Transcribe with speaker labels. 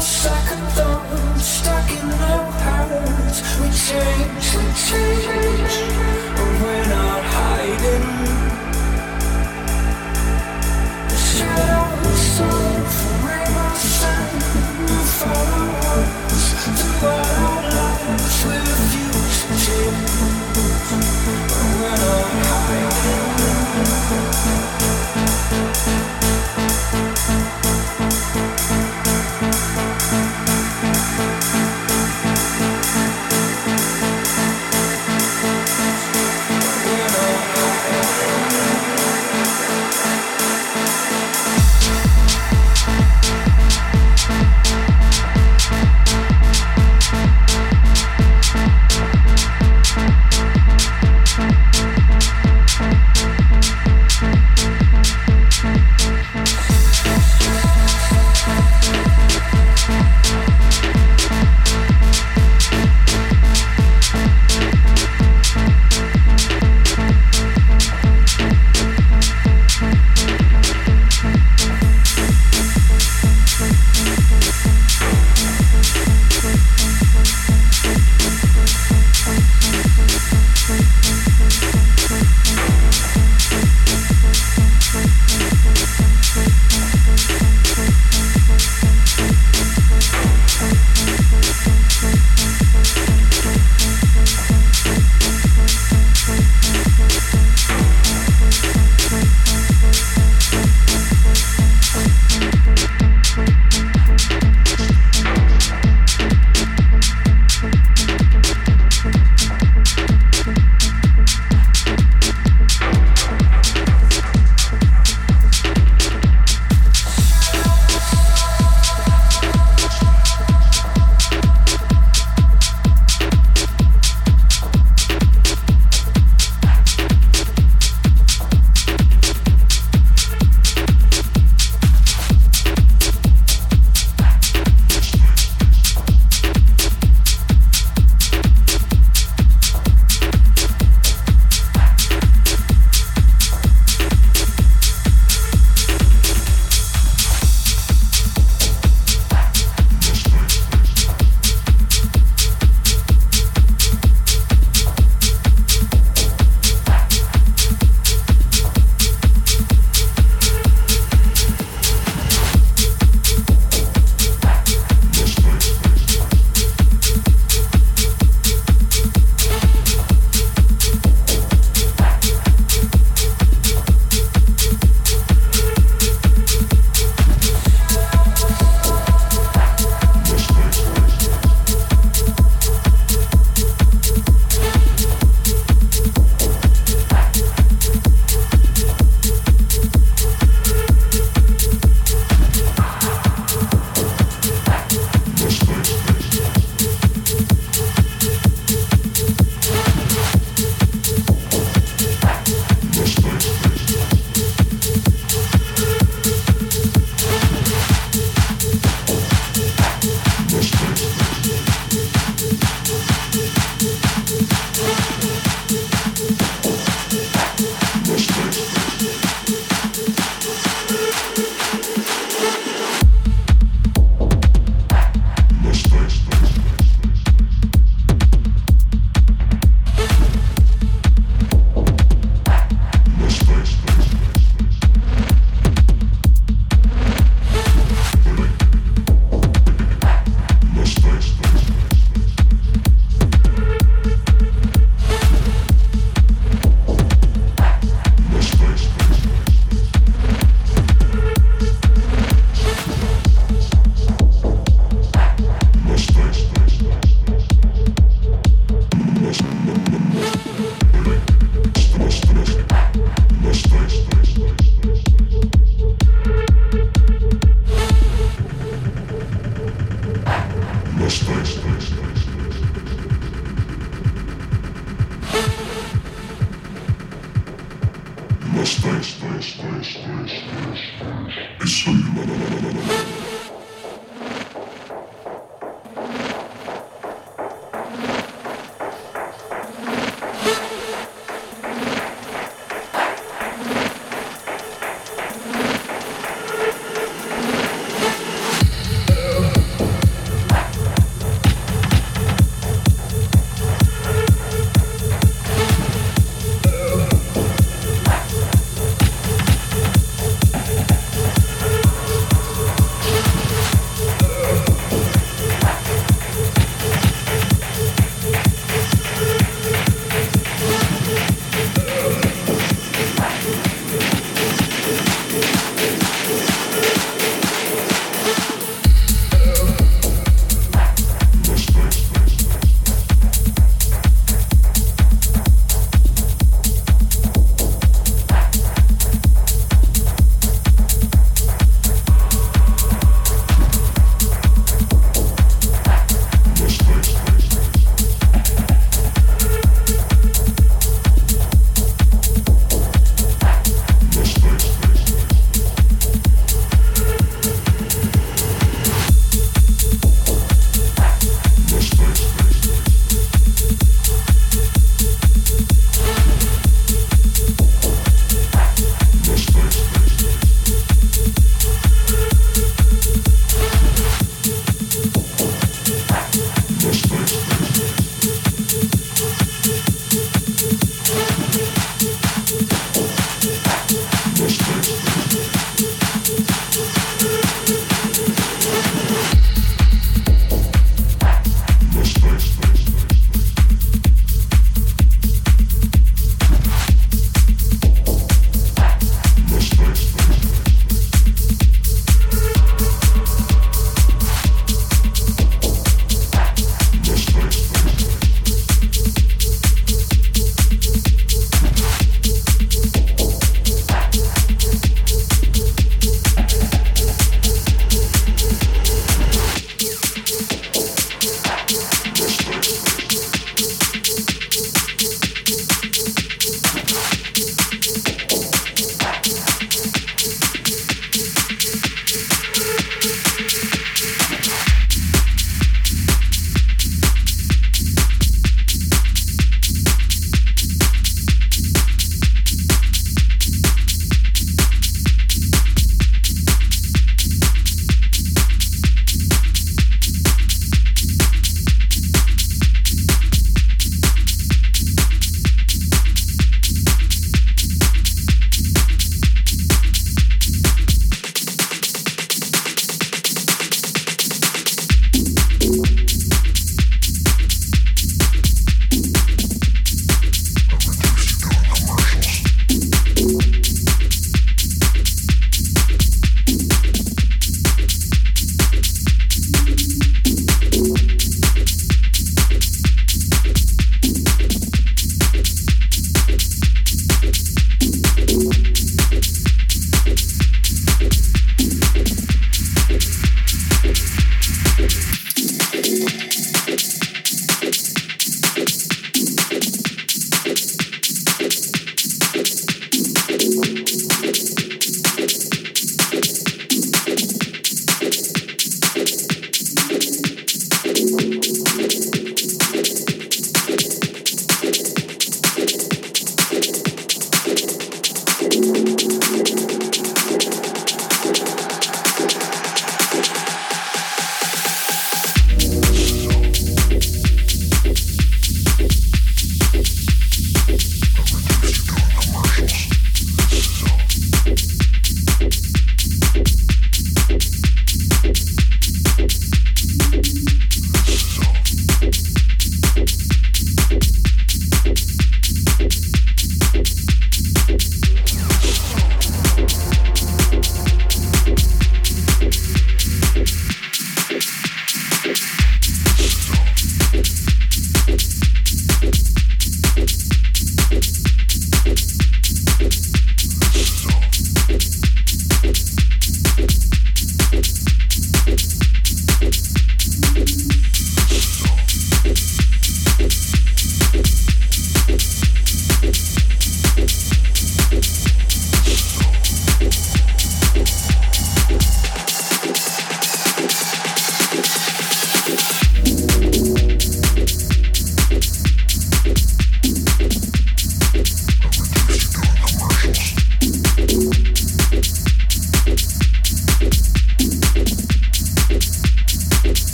Speaker 1: second thoughts stuck in our hearts. We change, we change, and we're not hiding.